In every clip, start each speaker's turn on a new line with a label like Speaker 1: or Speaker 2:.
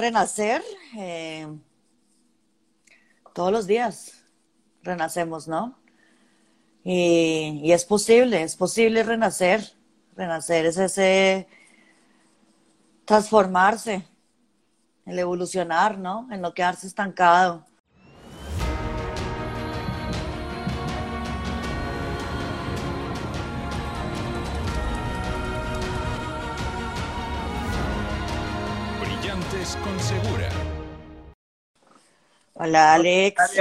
Speaker 1: renacer eh, todos los días. Renacemos, ¿no? Y, es posible, es posible renacer. Renacer es ese transformarse, el evolucionar, ¿no? En no quedarse estancado.
Speaker 2: Con Segura.
Speaker 1: Hola Alex.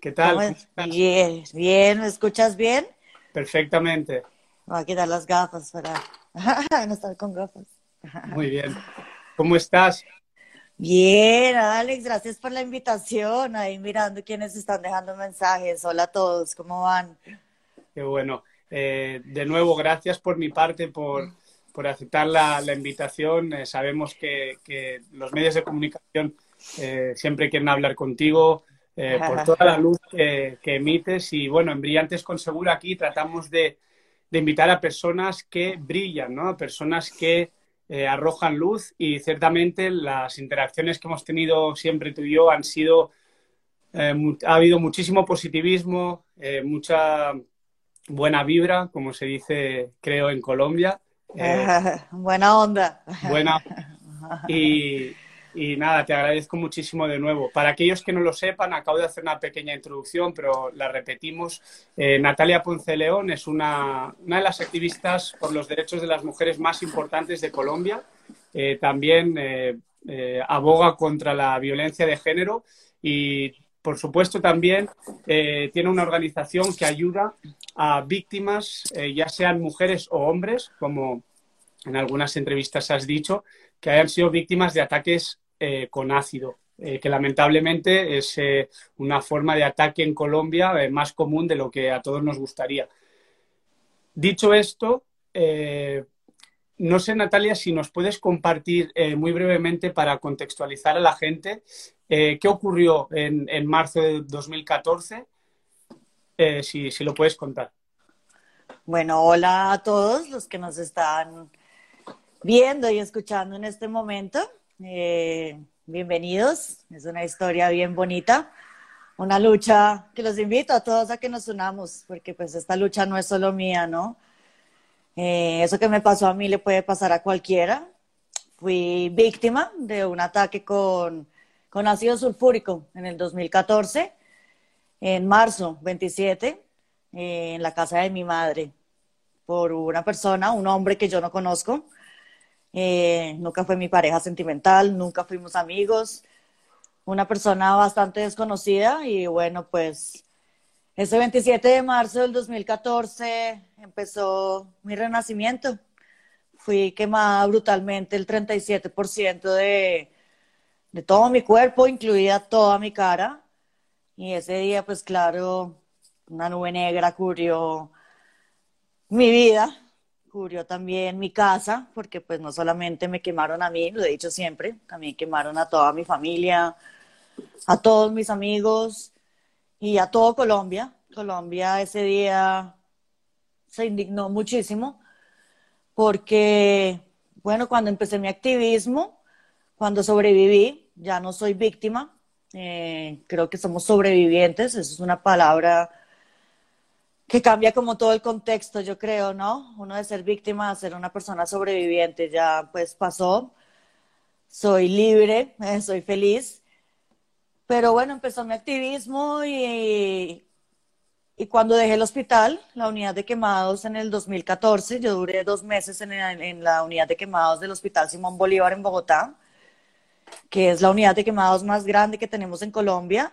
Speaker 3: ¿Qué tal?
Speaker 1: Bien, bien, ¿me escuchas bien?
Speaker 3: Perfectamente.
Speaker 1: voy a quitar las gafas para no estar con gafas.
Speaker 3: Muy bien. ¿Cómo estás?
Speaker 1: Bien, Alex, gracias por la invitación. Ahí mirando quienes están dejando mensajes. Hola a todos, ¿cómo van?
Speaker 3: Qué bueno. Eh, de nuevo, gracias por mi parte por por aceptar la, invitación. Eh, sabemos que, los medios de comunicación eh, siempre quieren hablar contigo eh, por toda la luz que, emites. Y bueno, en Brillantes con Segura aquí tratamos de, invitar a personas que brillan, ¿no? A personas que arrojan luz y ciertamente las interacciones que hemos tenido siempre tú y yo han sido, ha habido muchísimo positivismo, mucha buena vibra, como se dice, creo, en Colombia.
Speaker 1: Eh, buena onda.
Speaker 3: Buena. Y, nada, te agradezco muchísimo de nuevo. Para aquellos que no lo sepan, acabo de hacer una pequeña introducción, pero la repetimos. Eh, Natalia Ponce León es una, una, de las activistas por los derechos de las mujeres más importantes de Colombia. Eh, también aboga contra la violencia de género y por supuesto, también tiene una organización que ayuda a víctimas, ya sean mujeres o hombres, como en algunas entrevistas has dicho, que hayan sido víctimas de ataques eh, con ácido, eh, que lamentablemente es eh, una forma de ataque en Colombia más común de lo que a todos nos gustaría. Dicho esto, no sé, Natalia, si nos puedes compartir muy brevemente para contextualizar a la gente qué ocurrió en, en, marzo de 2014, si, si lo puedes contar.
Speaker 1: Bueno, hola a todos los que nos están viendo y escuchando en este momento. Eh, bienvenidos, es una historia bien bonita, una lucha que los invito a todos a que nos unamos, porque pues esta lucha no es solo mía, ¿no? Eh, eso que me pasó a mí le puede pasar a cualquiera. Fui víctima de un ataque con, con ácido sulfúrico en el 2014, en marzo 27, eh, en la casa de mi madre, por una persona, un hombre que yo no conozco, eh, nunca fue mi pareja sentimental, nunca fuimos amigos, una persona bastante desconocida y bueno, pues ese 27 de marzo del 2014 empezó mi renacimiento. Fui quemada brutalmente el 37% de, de todo mi cuerpo, incluida toda mi cara. Y ese día, pues claro, una nube negra cubrió mi vida cubrió también mi casa, porque pues no solamente me quemaron a mí, lo he dicho siempre, también quemaron a toda mi familia, a todos mis amigos y a todo Colombia. Colombia ese día se indignó muchísimo porque, bueno, cuando empecé mi activismo, cuando sobreviví, ya no soy víctima, eh, creo que somos sobrevivientes, eso es una palabra que cambia como todo el contexto, yo creo, ¿no? Uno de ser víctima a ser una persona sobreviviente, ya pues pasó, soy libre, eh, soy feliz, pero bueno, empezó mi activismo y, y cuando dejé el hospital, la unidad de quemados en el 2014, yo duré dos meses en, en la unidad de quemados del Hospital Simón Bolívar en Bogotá, que es la unidad de quemados más grande que tenemos en Colombia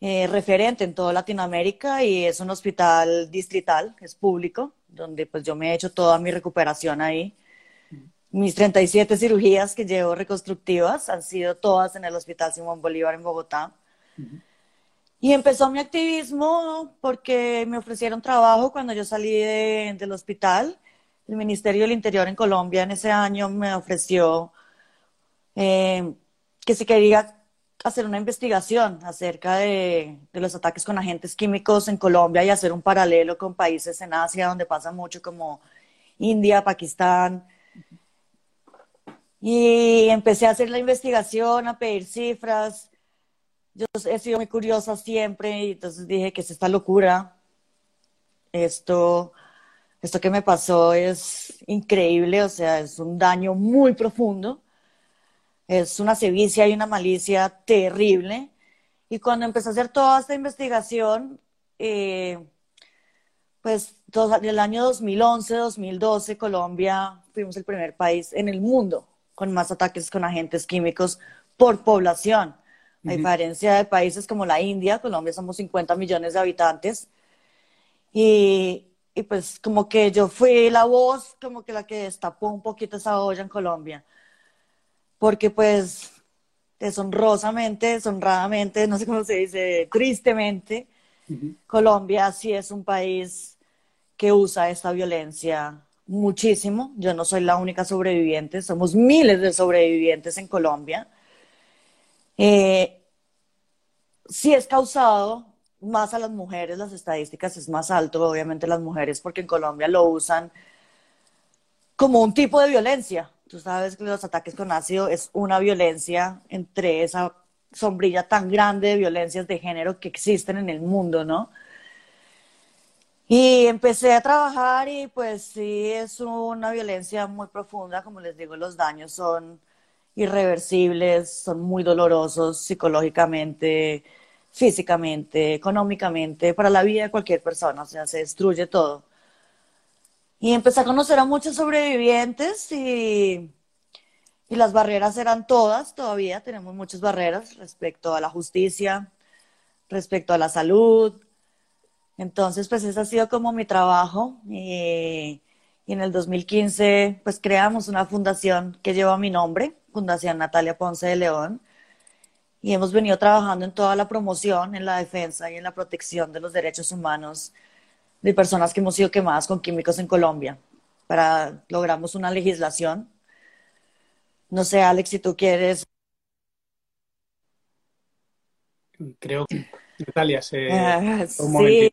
Speaker 1: eh, referente en toda Latinoamérica y es un hospital distrital, es público, donde pues yo me he hecho toda mi recuperación ahí. Mis 37 cirugías que llevo reconstructivas han sido todas en el Hospital Simón Bolívar en Bogotá. Y empezó mi activismo porque me ofrecieron trabajo cuando yo salí del hospital. El Ministerio del Interior en Colombia en ese año me ofreció eh, que si quería hacer una investigación acerca de, los ataques con agentes químicos en Colombia y hacer un paralelo con países en Asia donde pasa mucho como India, Pakistán. Y empecé a hacer la investigación, a pedir cifras. Yo he sido muy curiosa siempre y entonces dije que es esta locura. Esto, esto que me pasó es increíble, o sea, es un daño muy profundo. Es una sevicia y una malicia terrible. Y cuando empecé a hacer toda esta investigación, eh, pues en el año 2011, 2012, Colombia fuimos el primer país en el mundo con más ataques con agentes químicos por población. A diferencia de países como la India, Colombia somos 50 millones de habitantes. Y, y, pues como que yo fui la voz, como que la que destapó un poquito esa olla en Colombia. Porque pues deshonrosamente, deshonradamente, no sé cómo se dice, tristemente, Colombia sí es un país que usa esta violencia muchísimo. Yo no soy la única sobreviviente, somos miles de sobrevivientes en Colombia. Eh, sí es causado más a las mujeres, las estadísticas es más alto, obviamente las mujeres, porque en Colombia lo usan como un tipo de violencia. Tú sabes que los ataques con ácido es una violencia entre esa sombrilla tan grande de violencias de género que existen en el mundo, ¿no? Y empecé a trabajar y pues sí, es una violencia muy profunda, como les digo, los daños son irreversibles, son muy dolorosos psicológicamente, físicamente, económicamente, para la vida de cualquier persona, o sea, se destruye todo. Y empecé a conocer a muchos sobrevivientes y, y las barreras eran todas, todavía tenemos muchas barreras respecto a la justicia, respecto a la salud. Entonces, pues ese ha sido como mi trabajo y, y en el 2015 pues creamos una fundación que lleva mi nombre, Fundación Natalia Ponce de León, y hemos venido trabajando en toda la promoción, en la defensa y en la protección de los derechos humanos de personas que hemos sido quemadas con químicos en Colombia. Para logramos una legislación. No sé, Alex, si tú quieres.
Speaker 3: Creo que Natalia se,
Speaker 1: ah, sí,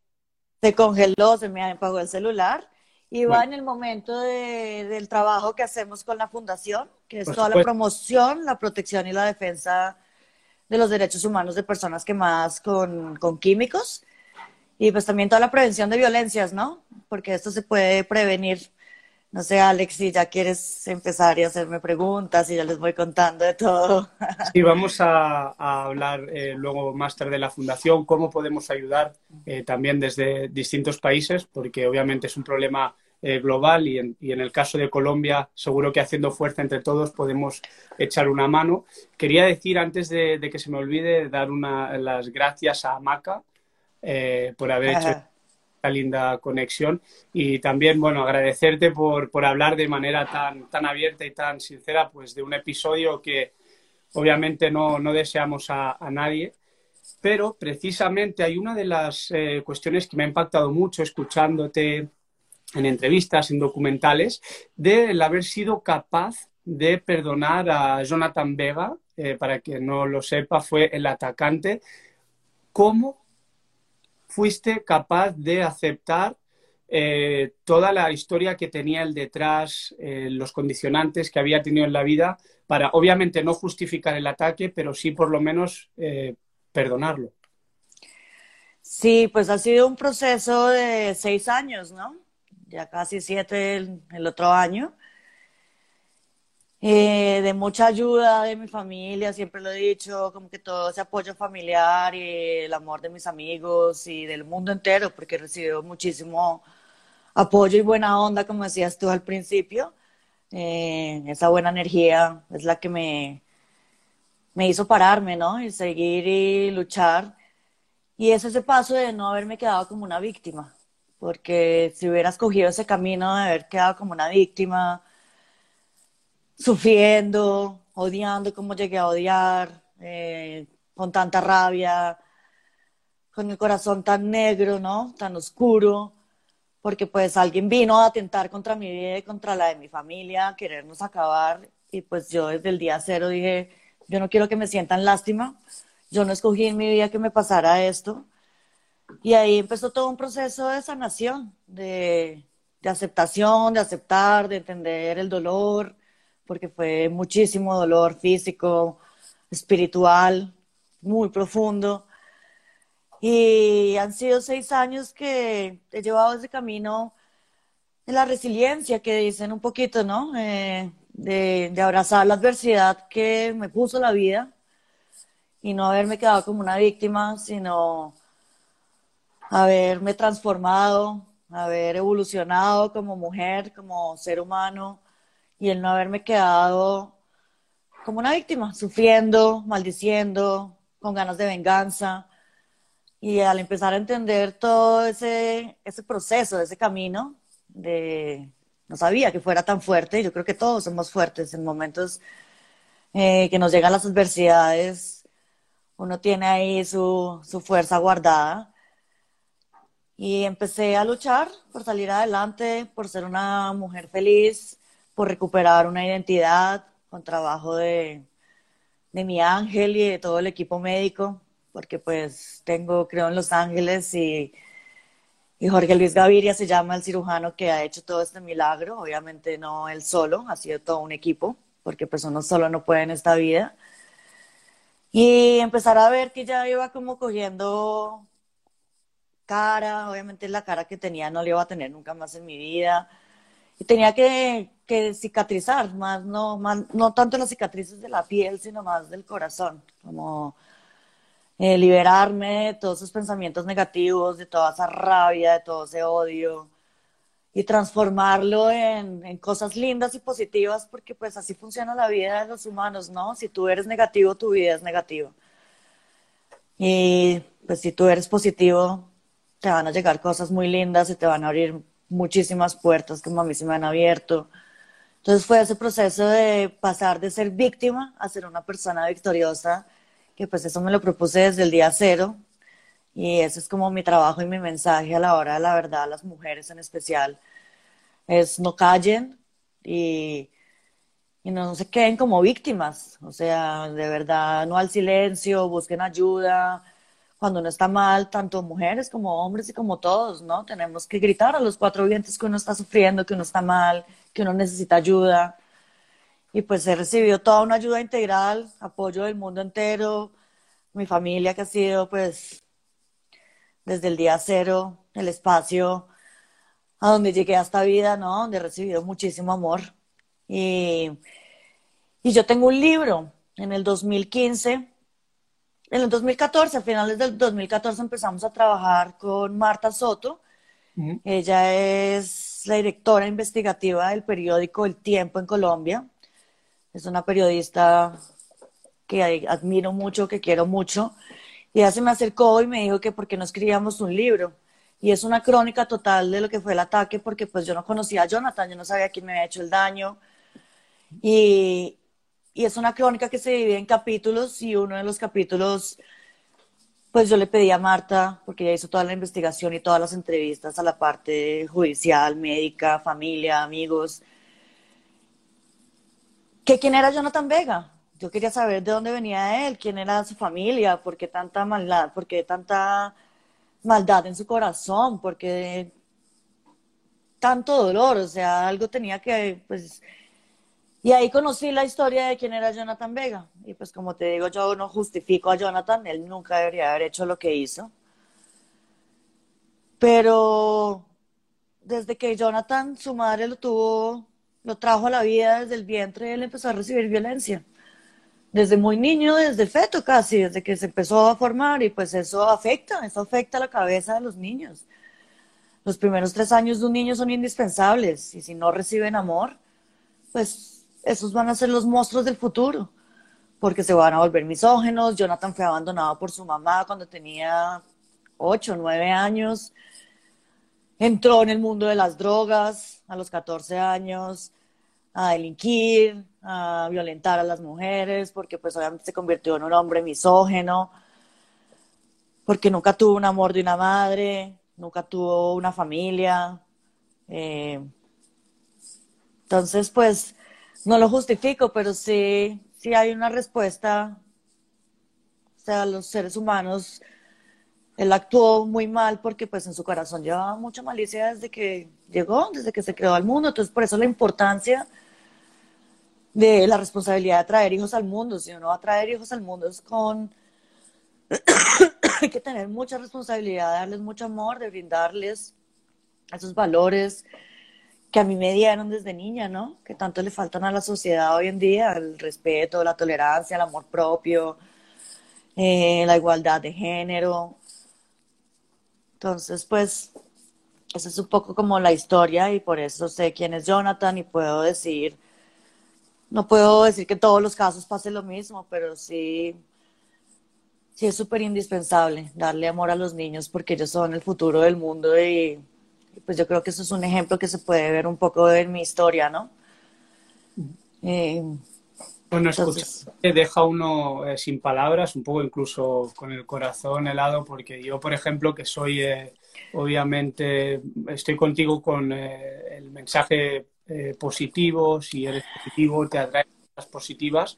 Speaker 1: se congeló, se me apagó el celular. Y va en el momento de, del trabajo que hacemos con la fundación, que es toda la promoción, la protección y la defensa de los derechos humanos de personas quemadas con, con químicos. Y pues también toda la prevención de violencias, ¿no? Porque esto se puede prevenir. No sé, Alex, si ya quieres empezar y hacerme preguntas y ya les voy contando de todo.
Speaker 3: Sí, vamos a, hablar eh, luego más tarde de la fundación, cómo podemos ayudar eh, también desde distintos países, porque obviamente es un problema eh, global y en, y en, el caso de Colombia seguro que haciendo fuerza entre todos podemos echar una mano. Quería decir antes de, de que se me olvide dar una, las gracias a Maca eh, por haber hecho esta linda conexión. Y también, bueno, agradecerte por, por hablar de manera tan, tan abierta y tan sincera, pues de un episodio que obviamente no, no deseamos a, a, nadie, pero precisamente hay una de las eh, cuestiones que me ha impactado mucho escuchándote en entrevistas, en documentales, de el haber sido capaz de perdonar a Jonathan Vega, eh, para quien no lo sepa, fue el atacante. ¿Cómo fuiste capaz de aceptar eh, toda la historia que tenía el detrás, eh, los condicionantes que había tenido en la vida, para obviamente no justificar el ataque, pero sí por lo menos eh, perdonarlo.
Speaker 1: Sí, pues ha sido un proceso de seis años, ¿no? Ya casi siete el otro año. Eh, de mucha ayuda de mi familia, siempre lo he dicho, como que todo ese apoyo familiar y el amor de mis amigos y del mundo entero, porque he recibido muchísimo apoyo y buena onda, como decías tú al principio. Eh, esa buena energía es la que me, me hizo pararme, ¿no? Y seguir y luchar. Y es ese paso de no haberme quedado como una víctima, porque si hubiera escogido ese camino de haber quedado como una víctima, sufriendo, odiando como llegué a odiar, eh, con tanta rabia, con el corazón tan negro, ¿no? Tan oscuro, porque pues alguien vino a atentar contra mi vida y contra la de mi familia, querernos acabar, y pues yo desde el día cero dije, yo no quiero que me sientan lástima, yo no escogí en mi vida que me pasara esto, y ahí empezó todo un proceso de sanación, de, de aceptación, de aceptar, de entender el dolor, porque fue muchísimo dolor físico, espiritual, muy profundo. Y han sido seis años que he llevado ese camino de la resiliencia que dicen un poquito, ¿no? Eh, de, de, abrazar la adversidad que me puso la vida y no haberme quedado como una víctima, sino haberme transformado, haber evolucionado como mujer, como ser humano y el no haberme quedado como una víctima, sufriendo, maldiciendo, con ganas de venganza. Y al empezar a entender todo ese, ese proceso, ese camino, de, no sabía que fuera tan fuerte, yo creo que todos somos fuertes en momentos eh, que nos llegan las adversidades, uno tiene ahí su, su fuerza guardada. Y empecé a luchar por salir adelante, por ser una mujer feliz, por recuperar una identidad, con trabajo de, de mi ángel y de todo el equipo médico, porque pues tengo, creo en Los Ángeles y, y Jorge Luis Gaviria se llama el cirujano que ha hecho todo este milagro, obviamente no él solo, ha sido todo un equipo, porque pues uno solo no puede en esta vida. Y empezar a ver que ya iba como cogiendo cara, obviamente la cara que tenía no la iba a tener nunca más en mi vida. Y tenía que, que cicatrizar, más no, más, no tanto las cicatrices de la piel, sino más del corazón, como eh, liberarme de todos esos pensamientos negativos, de toda esa rabia, de todo ese odio y transformarlo en, en, cosas lindas y positivas, porque pues así funciona la vida de los humanos, ¿no? Si tú eres negativo, tu vida es negativa. Y pues si tú eres positivo, te van a llegar cosas muy lindas y te van a abrir muchísimas puertas como a mí se me han abierto. Entonces fue ese proceso de pasar de ser víctima a ser una persona victoriosa, que pues eso me lo propuse desde el día cero. Y ese es como mi trabajo y mi mensaje a la hora de la verdad a las mujeres en especial. Es no callen y, y no se queden como víctimas. O sea, de verdad, no al silencio, busquen ayuda, cuando uno está mal, tanto mujeres como hombres y como todos, ¿no? Tenemos que gritar a los cuatro vientos que uno está sufriendo, que uno está mal, que uno necesita ayuda. Y pues he recibido toda una ayuda integral, apoyo del mundo entero, mi familia que ha sido pues desde el día cero, el espacio a donde llegué a esta vida, ¿no? Donde he recibido muchísimo amor. Y, y yo tengo un libro en el 2015 en el 2014, a finales del 2014, empezamos a trabajar con Marta Soto. Ella es la directora investigativa del periódico El Tiempo en Colombia. Es una periodista que admiro mucho, que quiero mucho. Y ella se me acercó y me dijo que por qué no escribíamos un libro. Y es una crónica total de lo que fue el ataque, porque pues yo no conocía a Jonathan, yo no sabía quién me había hecho el daño. Y, y es una crónica que se divide en capítulos y uno de los capítulos, pues yo le pedí a Marta, porque ella hizo toda la investigación y todas las entrevistas a la parte judicial, médica, familia, amigos, que quién era Jonathan Vega. Yo quería saber de dónde venía él, quién era su familia, por qué tanta maldad, por qué tanta maldad en su corazón, por qué tanto dolor, o sea, algo tenía que, pues, y ahí conocí la historia de quién era Jonathan Vega. Y pues como te digo, yo no justifico a Jonathan, él nunca debería haber hecho lo que hizo. Pero desde que Jonathan, su madre lo tuvo, lo trajo a la vida desde el vientre, él empezó a recibir violencia. Desde muy niño, desde feto casi, desde que se empezó a formar y pues eso afecta, eso afecta la cabeza de los niños. Los primeros tres años de un niño son indispensables y si no reciben amor, pues esos van a ser los monstruos del futuro, porque se van a volver misógenos. Jonathan fue abandonado por su mamá cuando tenía 8, 9 años. Entró en el mundo de las drogas a los 14 años, a delinquir, a violentar a las mujeres, porque pues obviamente se convirtió en un hombre misógeno, porque nunca tuvo un amor de una madre, nunca tuvo una familia. Eh, entonces, pues, no lo justifico, pero sí, sí hay una respuesta. O sea, los seres humanos, él actuó muy mal porque pues en su corazón llevaba mucha malicia desde que llegó, desde que se creó al mundo. Entonces, por eso la importancia de la responsabilidad de traer hijos al mundo. Si uno va a traer hijos al mundo es con... Hay que tener mucha responsabilidad, darles mucho amor, de brindarles esos valores que a mí me dieron desde niña, ¿no? Que tanto le faltan a la sociedad hoy en día, el respeto, la tolerancia, el amor propio, eh, la igualdad de género. Entonces, pues, esa es un poco como la historia y por eso sé quién es Jonathan y puedo decir no puedo decir que en todos los casos pase lo mismo, pero sí, sí es súper indispensable darle amor a los niños porque ellos son el futuro del mundo y, pues yo creo que eso es un ejemplo que se puede ver un poco en mi historia, ¿no?
Speaker 3: Eh, bueno, escucha, deja uno eh, sin palabras, un poco incluso con el corazón helado, porque yo, por ejemplo, que soy, eh, obviamente, estoy contigo con el mensaje eh, positivo, si eres positivo te atrae cosas positivas,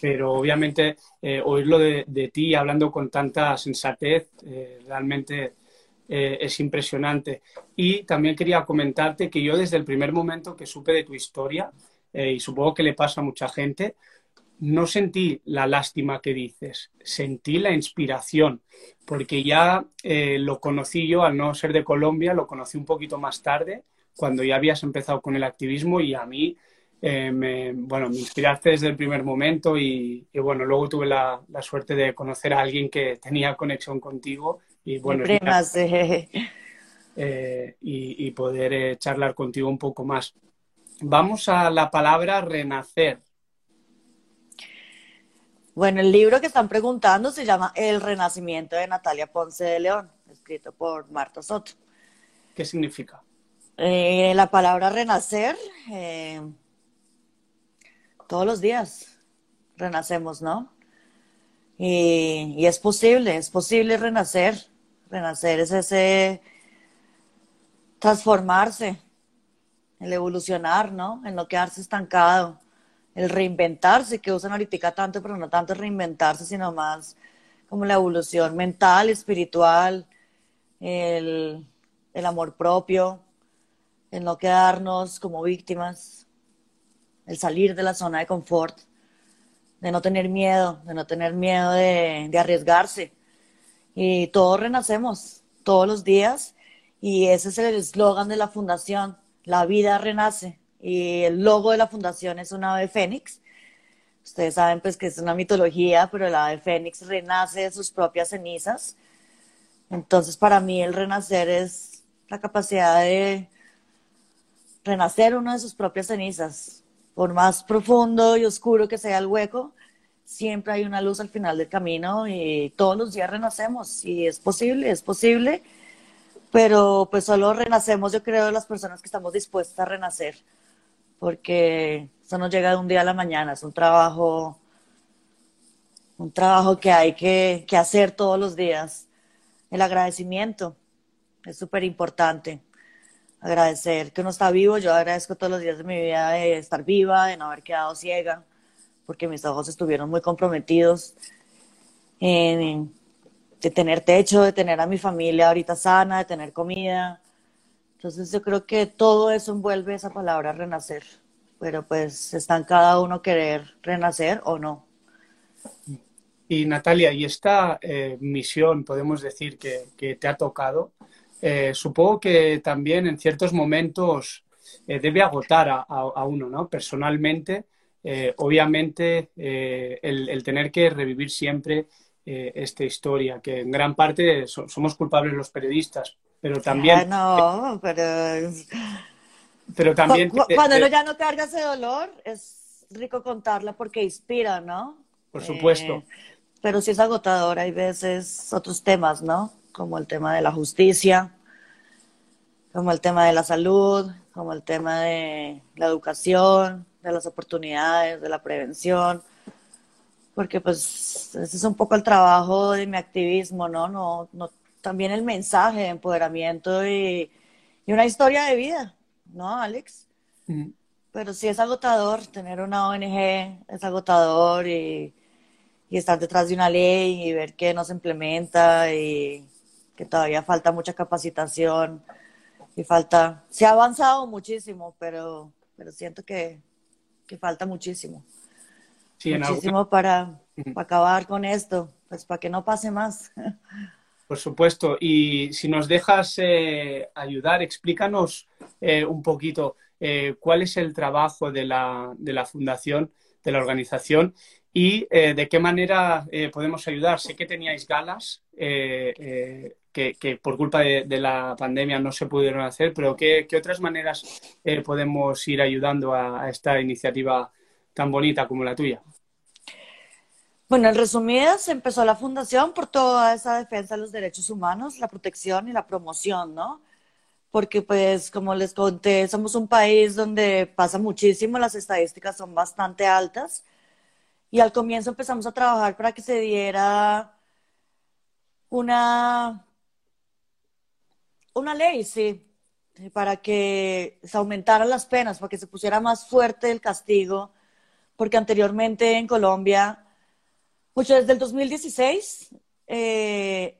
Speaker 3: pero obviamente eh, oírlo de, ti hablando con tanta sensatez eh, es impresionante. Y también quería comentarte que yo desde el primer momento que supe de tu historia, y supongo que le pasa a mucha gente, no sentí la lástima que dices, sentí la inspiración, porque ya lo conocí yo, al no ser de Colombia, lo conocí un poquito más tarde cuando ya habías empezado con el activismo y a mí eh, me, bueno, me inspiraste desde el primer momento y, bueno, luego tuve la, suerte de conocer a alguien que tenía conexión contigo y bueno, eh, y, poder eh, charlar contigo un poco más. Vamos a la palabra renacer.
Speaker 1: Bueno, el libro que están preguntando se llama El Renacimiento de Natalia Ponce de León, escrito por Marta Soto.
Speaker 3: ¿Qué significa?
Speaker 1: La palabra renacer, todos los días renacemos, ¿no? Y, es posible, es posible renacer. Renacer es ese transformarse, el evolucionar, ¿no? El no quedarse estancado, el reinventarse, que usan ahorita tanto, pero no tanto reinventarse, sino más como la evolución mental, espiritual, el amor propio, el no quedarnos como víctimas, el salir de la zona de confort, de no tener miedo, de no tener miedo de, arriesgarse. Y todos renacemos, todos los días, y ese es el eslogan de la fundación, la vida renace. Y el logo de la fundación es una ave fénix. Ustedes saben pues que es una mitología, pero la ave fénix renace de sus propias cenizas. Entonces para mí el renacer es la capacidad de renacer uno de sus propias cenizas. Por más profundo y oscuro que sea el hueco, siempre hay una luz al final del camino y todos los días renacemos. Y es posible, es posible, pero pues solo renacemos, yo creo, las personas que estamos dispuestas a renacer, porque eso no llega de un día a la mañana, es un trabajo, un trabajo que hay que, que hacer todos los días. El agradecimiento es súper importante agradecer que uno está vivo. Yo agradezco todos los días de mi vida de estar viva, de no haber quedado ciega, porque mis ojos estuvieron muy comprometidos en, de tener techo, de tener a mi familia ahorita sana, de tener comida. Entonces yo creo que todo eso envuelve esa palabra renacer, pero pues está en cada uno querer renacer o no.
Speaker 3: Y Natalia, ¿y esta eh, misión podemos decir que, que te ha tocado? Eh, supongo que también en ciertos momentos eh, debe agotar a, uno, ¿no? Personalmente, eh, obviamente, el, tener que revivir siempre esta historia, que en gran parte somos culpables los periodistas, pero también...
Speaker 1: no, pero...
Speaker 3: Pero también...
Speaker 1: Cuando ya no carga ese dolor, es rico contarla porque inspira, ¿no?
Speaker 3: Por supuesto.
Speaker 1: pero sí es agotador, hay veces otros temas, ¿no? Como el tema de la justicia, como el tema de la salud, como el tema de la educación, de las oportunidades, de la prevención, porque pues ese es un poco el trabajo de mi activismo, ¿no? no, no también el mensaje de empoderamiento y, una historia de vida, ¿no, Alex? Mm. Pero sí es agotador tener una ONG, es agotador y, y estar detrás de una ley y ver que no se implementa y que todavía falta mucha capacitación y falta, se ha avanzado muchísimo, pero, pero siento que, que falta muchísimo. muchísimo para, acabar con esto, pues para que no pase más.
Speaker 3: Por supuesto. Y si nos dejas eh, ayudar, explícanos eh, un poquito eh, cuál es el trabajo de la, de la fundación, de la organización y de qué manera podemos ayudar. Sé que teníais galas que, por culpa de, la pandemia no se pudieron hacer, pero ¿qué, otras maneras podemos ir ayudando a esta iniciativa tan bonita como la tuya?
Speaker 1: Bueno, en resumidas, empezó la fundación por toda esa defensa de los derechos humanos, la protección y la promoción, ¿no? Porque, pues, como les conté, somos un país donde pasa muchísimo, las estadísticas son bastante altas. Y al comienzo empezamos a trabajar para que se diera una, una ley, sí, para que se aumentaran las penas, para que se pusiera más fuerte el castigo, porque anteriormente en Colombia mucho desde el 2016 eh,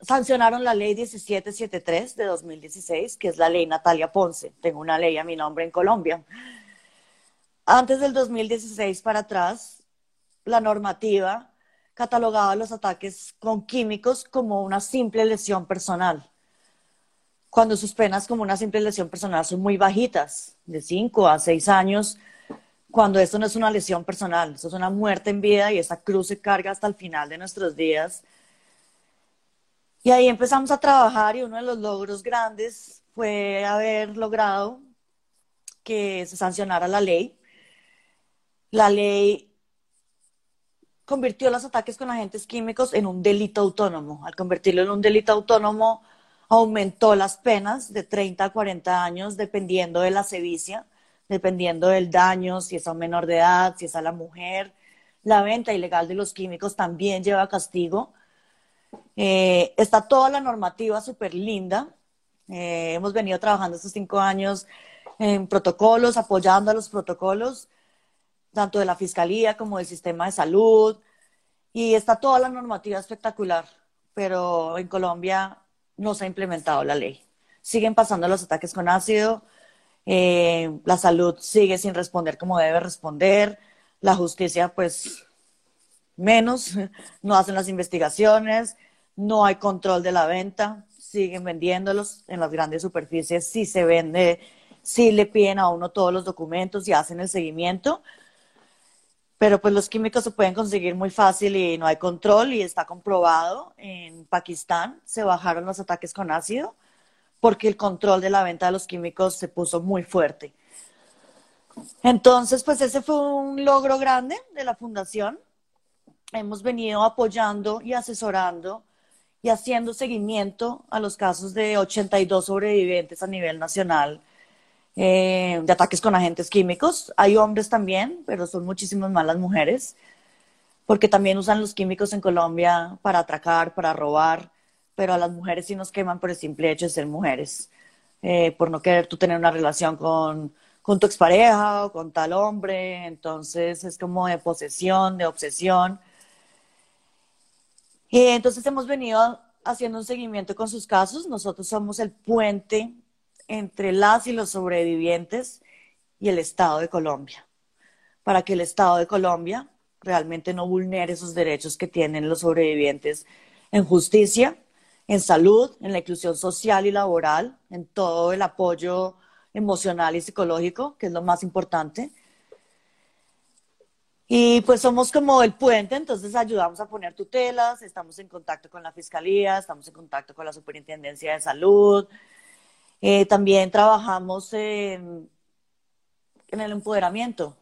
Speaker 1: sancionaron la ley 1773 de 2016, que es la ley Natalia Ponce. Tengo una ley a mi nombre en Colombia. Antes del 2016 para atrás, la normativa catalogaba los ataques con químicos como una simple lesión personal, cuando sus penas como una simple lesión personal son muy bajitas, de 5 a 6 años, cuando esto no es una lesión personal, esto es una muerte en vida y esa cruz se carga hasta el final de nuestros días. Y ahí empezamos a trabajar y uno de los logros grandes fue haber logrado que se sancionara la ley. La ley convirtió los ataques con agentes químicos en un delito autónomo. Al convertirlo en un delito autónomo, aumentó las penas de 30 a 40 años, dependiendo de la sevicia dependiendo del daño, si es a un menor de edad, si es a la mujer. La venta ilegal de los químicos también lleva castigo. Eh, está toda la normativa súper linda. Eh, hemos venido trabajando estos cinco años en protocolos, apoyando a los protocolos, tanto de la Fiscalía como del sistema de salud. Y está toda la normativa espectacular, pero en Colombia no se ha implementado la ley. Siguen pasando los ataques con ácido, eh, la salud sigue sin responder como debe responder, la justicia pues menos, no hacen las investigaciones, no hay control de la venta, siguen vendiéndolos en las grandes superficies, sí se vende, sí le piden a uno todos los documentos y hacen el seguimiento, pero pues los químicos se pueden conseguir muy fácil y no hay control y está comprobado. En Pakistán se bajaron los ataques con ácido porque el control de la venta de los químicos se puso muy fuerte. Entonces, pues ese fue un logro grande de la fundación. Hemos venido apoyando y asesorando y haciendo seguimiento a los casos de 82 sobrevivientes a nivel nacional eh, de ataques con agentes químicos. Hay hombres también, pero son muchísimas más las mujeres, porque también usan los químicos en Colombia para atracar, para robar pero a las mujeres sí nos queman por el simple hecho de ser mujeres, eh, por no querer tú tener una relación con, con tu expareja o con tal hombre, entonces es como de posesión, de obsesión. Y entonces hemos venido haciendo un seguimiento con sus casos. Nosotros somos el puente entre las y los sobrevivientes y el Estado de Colombia, para que el Estado de Colombia realmente no vulnere esos derechos que tienen los sobrevivientes en justicia en salud, en la inclusión social y laboral, en todo el apoyo emocional y psicológico, que es lo más importante. Y pues somos como el puente, entonces ayudamos a poner tutelas, estamos en contacto con la Fiscalía, estamos en contacto con la Superintendencia de Salud. Eh, también trabajamos en, el empoderamiento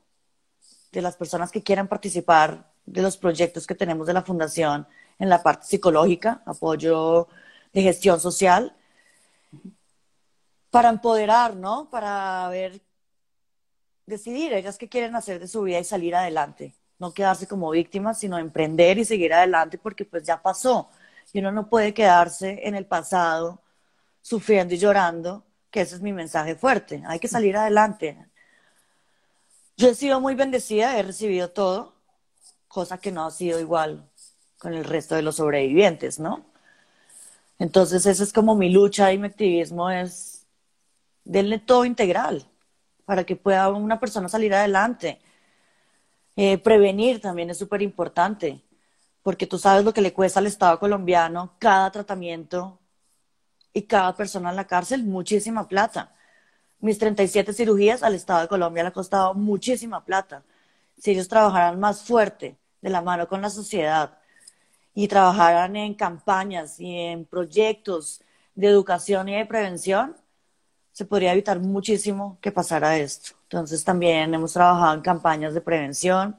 Speaker 1: de las personas que quieran participar de los proyectos que tenemos de la Fundación en la parte psicológica, apoyo de gestión social, para empoderar, ¿no? Para ver, decidir ellas qué quieren hacer de su vida y salir adelante. No quedarse como víctimas, sino emprender y seguir adelante porque pues ya pasó. Y uno no puede quedarse en el pasado sufriendo y llorando, que ese es mi mensaje fuerte. Hay que salir adelante. Yo he sido muy bendecida, he recibido todo, cosa que no ha sido igual con el resto de los sobrevivientes, ¿no? Entonces, esa es como mi lucha y mi activismo es denle todo integral, para que pueda una persona salir adelante. Eh, prevenir también es súper importante, porque tú sabes lo que le cuesta al Estado colombiano cada tratamiento y cada persona en la cárcel, muchísima plata. Mis 37 cirugías al Estado de Colombia le ha costado muchísima plata. Si ellos trabajaran más fuerte, de la mano con la sociedad, y trabajaran en campañas y en proyectos de educación y de prevención, se podría evitar muchísimo que pasara esto. Entonces también hemos trabajado en campañas de prevención.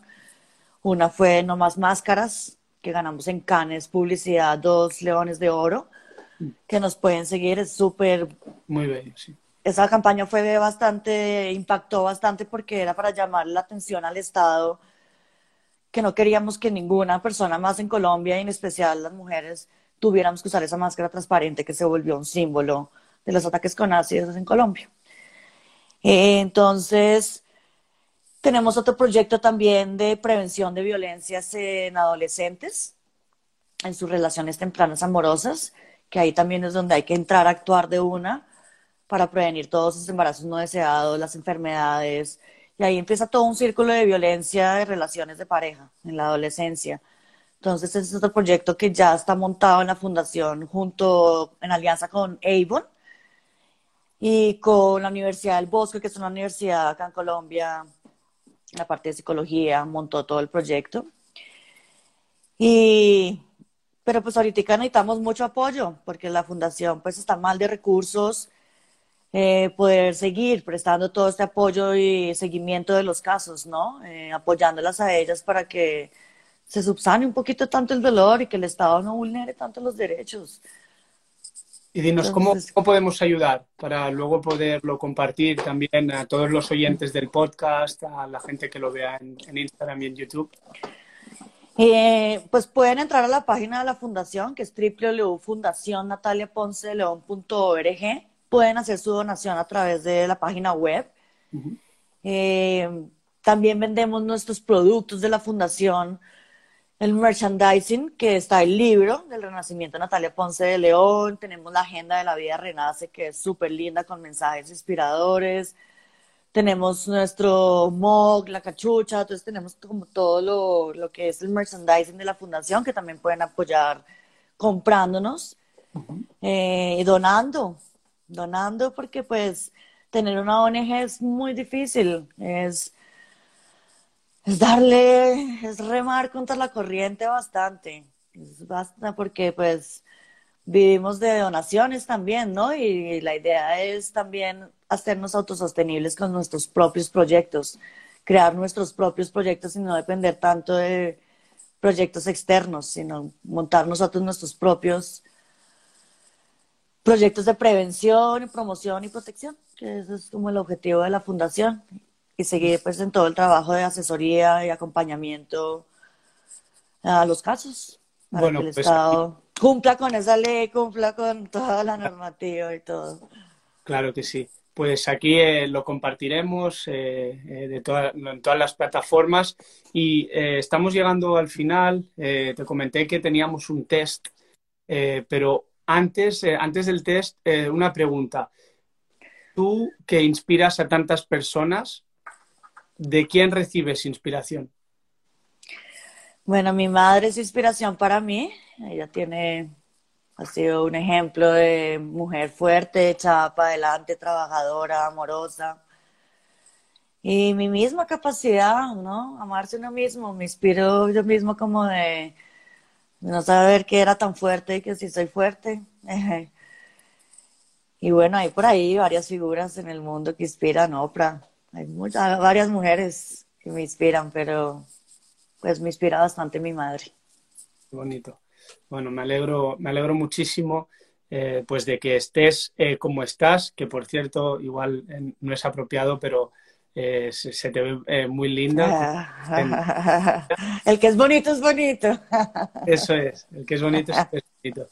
Speaker 1: Una fue No Más Máscaras, que ganamos en Cannes Publicidad dos Leones de Oro, que nos pueden seguir, es súper...
Speaker 3: Muy bello, sí.
Speaker 1: Esa campaña fue bastante, impactó bastante porque era para llamar la atención al Estado, que no queríamos que ninguna persona más en Colombia, y en especial las mujeres, tuviéramos que usar esa máscara transparente que se volvió un símbolo de los ataques con ácidos en Colombia. Eh, entonces, tenemos otro proyecto también de prevención de violencias en adolescentes, en sus relaciones tempranas amorosas, que ahí también es donde hay que entrar a actuar de una para prevenir todos esos embarazos no deseados, las enfermedades. Y ahí empieza todo un círculo de violencia de relaciones de pareja en la adolescencia. Entonces, ese es otro proyecto que ya está montado en la fundación junto en alianza con Avon y con la Universidad del Bosque, que es una universidad acá en Colombia, la parte de psicología, montó todo el proyecto. Y, pero pues ahorita necesitamos mucho apoyo, porque la fundación pues está mal de recursos, eh, poder seguir prestando todo este apoyo y seguimiento de los casos, ¿no? Eh, apoyándolas a ellas para que se subsane un poquito tanto el dolor y que el Estado no vulnere tanto los derechos.
Speaker 3: Y dinos, ¿cómo, ¿cómo, podemos ayudar para luego poderlo compartir también a todos los oyentes del podcast, a la gente que lo vea en, Instagram y en YouTube?
Speaker 1: Eh, pues pueden entrar a la página de la fundación, que es www.fundacionnataliaponceleon.org. Pueden hacer su donación a través de la página web. eh, también vendemos nuestros productos de la fundación el merchandising, que está el libro del Renacimiento Natalia Ponce de León, tenemos la agenda de la vida renace, que es súper linda con mensajes inspiradores, tenemos nuestro mug, la cachucha, entonces tenemos como todo lo, lo, que es el merchandising de la fundación, que también pueden apoyar comprándonos eh, y donando, donando porque pues tener una ONG es muy difícil, es es darle, es remar contra la corriente bastante. Es bastante porque pues vivimos de donaciones también, ¿no? Y la idea es también hacernos autosostenibles con nuestros propios proyectos, crear nuestros propios proyectos y no depender tanto de proyectos externos, sino montar nosotros nuestros propios proyectos de prevención, promoción y protección, que ese es como el objetivo de la fundación y seguir pues en todo el trabajo de asesoría y acompañamiento a los casos para bueno, que el pues, Estado cumpla con esa ley, cumpla con toda la normativa y todo.
Speaker 3: Claro que sí. Pues aquí eh, lo compartiremos eh, eh, en todas las plataformas y estamos llegando al final. te comenté que teníamos un test, pero antes, antes del test, una pregunta. Tú que inspiras a tantas personas, ¿de quién recibes inspiración?
Speaker 1: Bueno, mi madre es inspiración para mí. Ella tiene, ha sido un ejemplo de mujer fuerte, echada para adelante, trabajadora, amorosa. Y mi misma capacidad, ¿no? Amarse uno mismo. Me inspiro yo mismo como de no saber que era tan fuerte y que sí soy fuerte. y bueno, hay por ahí varias figuras en el mundo que inspiran, Oprah, hay muchas, varias mujeres que me inspiran, pero pues me inspira bastante mi madre.
Speaker 3: Bonito. Bueno, me alegro, me alegro muchísimo eh, pues de que estés eh, como estás, que por cierto igual eh, no es apropiado, pero se, te ve muy linda.
Speaker 1: el que es bonito es bonito.
Speaker 3: Eso es, el que es bonito es bonito.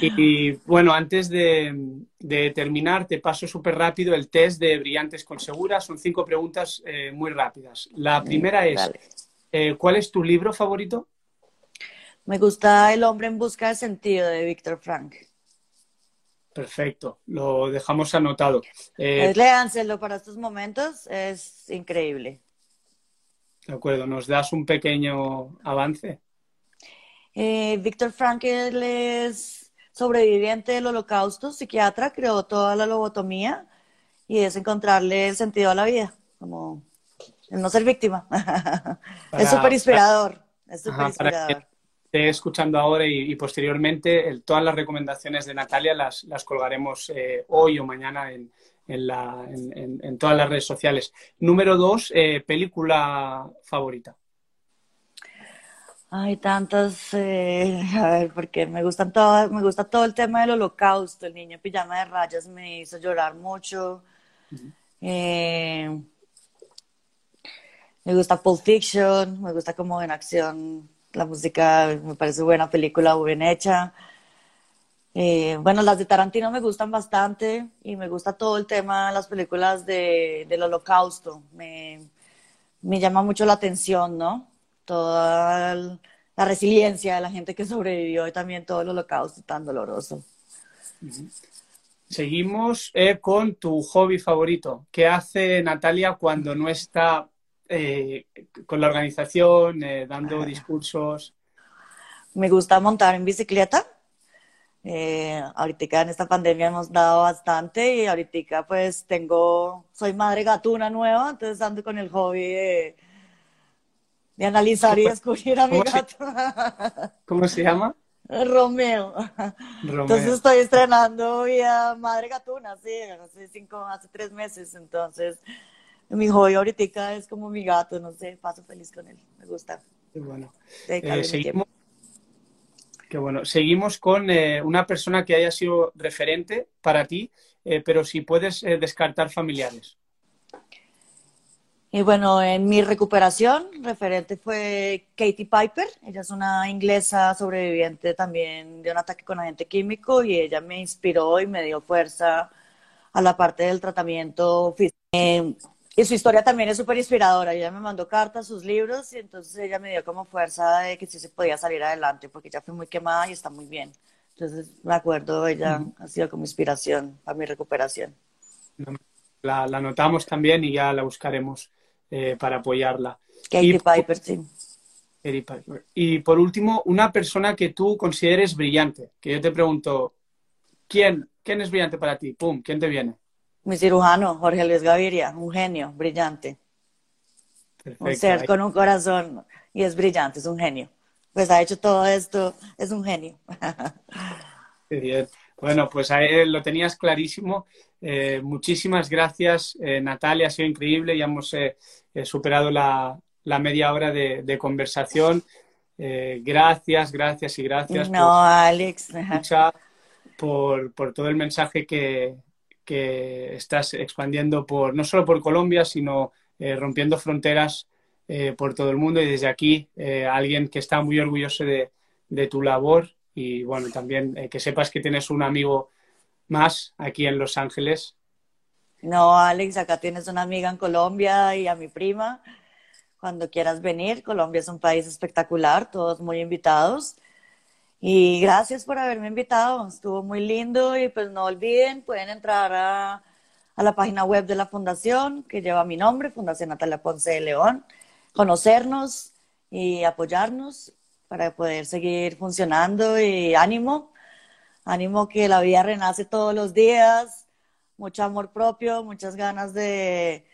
Speaker 3: Y, bueno, antes de, terminar, te paso súper rápido el test de Brillantes con Segura. Son cinco preguntas muy rápidas. La primera es, ¿cuál es tu libro favorito?
Speaker 1: Me gusta El hombre en busca de sentido de Víctor Frank.
Speaker 3: Perfecto, lo dejamos anotado.
Speaker 1: Eh, léanselo para estos momentos, es increíble.
Speaker 3: De acuerdo, ¿nos das un pequeño avance?
Speaker 1: Eh, Víctor Frankl es sobreviviente del holocausto, psiquiatra, creó toda la lobotomía y es encontrarle el sentido a la vida, como no ser víctima. es súper inspirador, es súper inspirador
Speaker 3: esté escuchando ahora y, posteriormente, todas las recomendaciones de Natalia las, las colgaremos eh, hoy o mañana en, en, todas las redes sociales. Número dos, eh, película favorita.
Speaker 1: Hay tantas, eh, a ver, porque me gustan todas, me gusta todo el tema del holocausto, el niño pijama de rayas me hizo llorar mucho. Me gusta Pulp Fiction, me gusta como en acción la música me parece buena, película bien hecha. Eh, bueno, las de Tarantino me gustan bastante y me gusta todo el tema las películas de, del holocausto. Me, me llama mucho la atención, ¿no? Toda la resiliencia de la gente que sobrevivió y también todo el holocausto tan doloroso.
Speaker 3: Seguimos eh, con tu hobby favorito. ¿Qué hace Natalia cuando no está eh, con la organización, eh, dando discursos?
Speaker 1: Me gusta montar en bicicleta. Eh, ahorita en esta pandemia hemos dado bastante y ahorita pues tengo, soy madre gatuna nueva, entonces ando con el hobby de, analizar y descubrir a mi gato.
Speaker 3: ¿Cómo se llama?
Speaker 1: Romeo. Entonces estoy estrenando vida madre gatuna, sí, hace cinco, hace tres meses, entonces mi hobby ahorita es como mi gato, no sé, paso feliz con él, me gusta.
Speaker 3: Qué bueno. Eh, seguimos, qué bueno. Seguimos con eh, una persona que haya sido referente para ti, eh, pero si puedes descartar familiares.
Speaker 1: Y bueno, en mi recuperación, referente fue Katie Piper. Ella es una inglesa sobreviviente también de un ataque con agente químico y ella me inspiró y me dio fuerza a la parte del tratamiento físico. Y su historia también es súper inspiradora. Ella me mandó cartas, sus libros, y entonces ella me dio como fuerza de que sí se podía salir adelante, porque ya fue muy quemada y está muy bien. Entonces, me acuerdo, ella ha sido como inspiración para mi recuperación.
Speaker 3: La, la anotamos también y ya la buscaremos eh, para apoyarla.
Speaker 1: Katie Piper, sí.
Speaker 3: Katie Piper. Y por último, una persona que tú consideres brillante, que yo te pregunto, ¿quién, quién es brillante para ti? ¡Pum! ¿Quién te viene?
Speaker 1: Mi cirujano, Jorge Luis Gaviria, un genio, brillante. un ser con un corazón y es brillante, es un genio. Pues ha hecho todo esto, es un genio.
Speaker 3: bien. Bueno, pues ahí lo tenías clarísimo. Eh, muchísimas gracias, eh, Natalia, ha sido increíble. Ya hemos eh, superado la, media hora de, conversación. gracias, gracias y gracias.
Speaker 1: No, Alex.
Speaker 3: Por, por todo el mensaje que, que estás expandiendo por no solo por Colombia, sino eh, rompiendo fronteras eh, por todo el mundo y desde aquí eh, alguien que está muy orgulloso de, tu labor y bueno, también que sepas que tienes un amigo más aquí en Los Ángeles.
Speaker 1: No, Alex, acá tienes una amiga en Colombia y a mi prima. Cuando quieras venir, Colombia es un país espectacular, todos muy invitados. Y gracias por haberme invitado, estuvo muy lindo y pues no olviden, pueden entrar a, la página web de la fundación que lleva mi nombre, Fundación Natalia Ponce de León, conocernos y apoyarnos para poder seguir funcionando y ánimo, ánimo que la vida renace todos los días, mucho amor propio, muchas ganas de,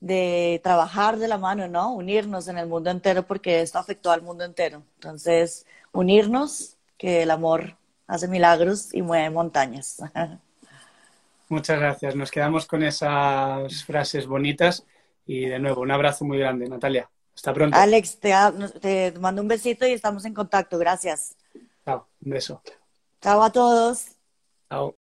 Speaker 1: de trabajar de la mano, ¿no? Unirnos en el mundo entero porque esto afectó al mundo entero. Entonces, unirnos, que el amor hace milagros y mueve montañas.
Speaker 3: Muchas gracias. Nos quedamos con esas frases bonitas y de nuevo, un abrazo muy grande, Natalia. Hasta pronto.
Speaker 1: Alex, te, te mando un besito y estamos en contacto. Gracias.
Speaker 3: Chao, un beso.
Speaker 1: Chao a todos.
Speaker 3: Chao.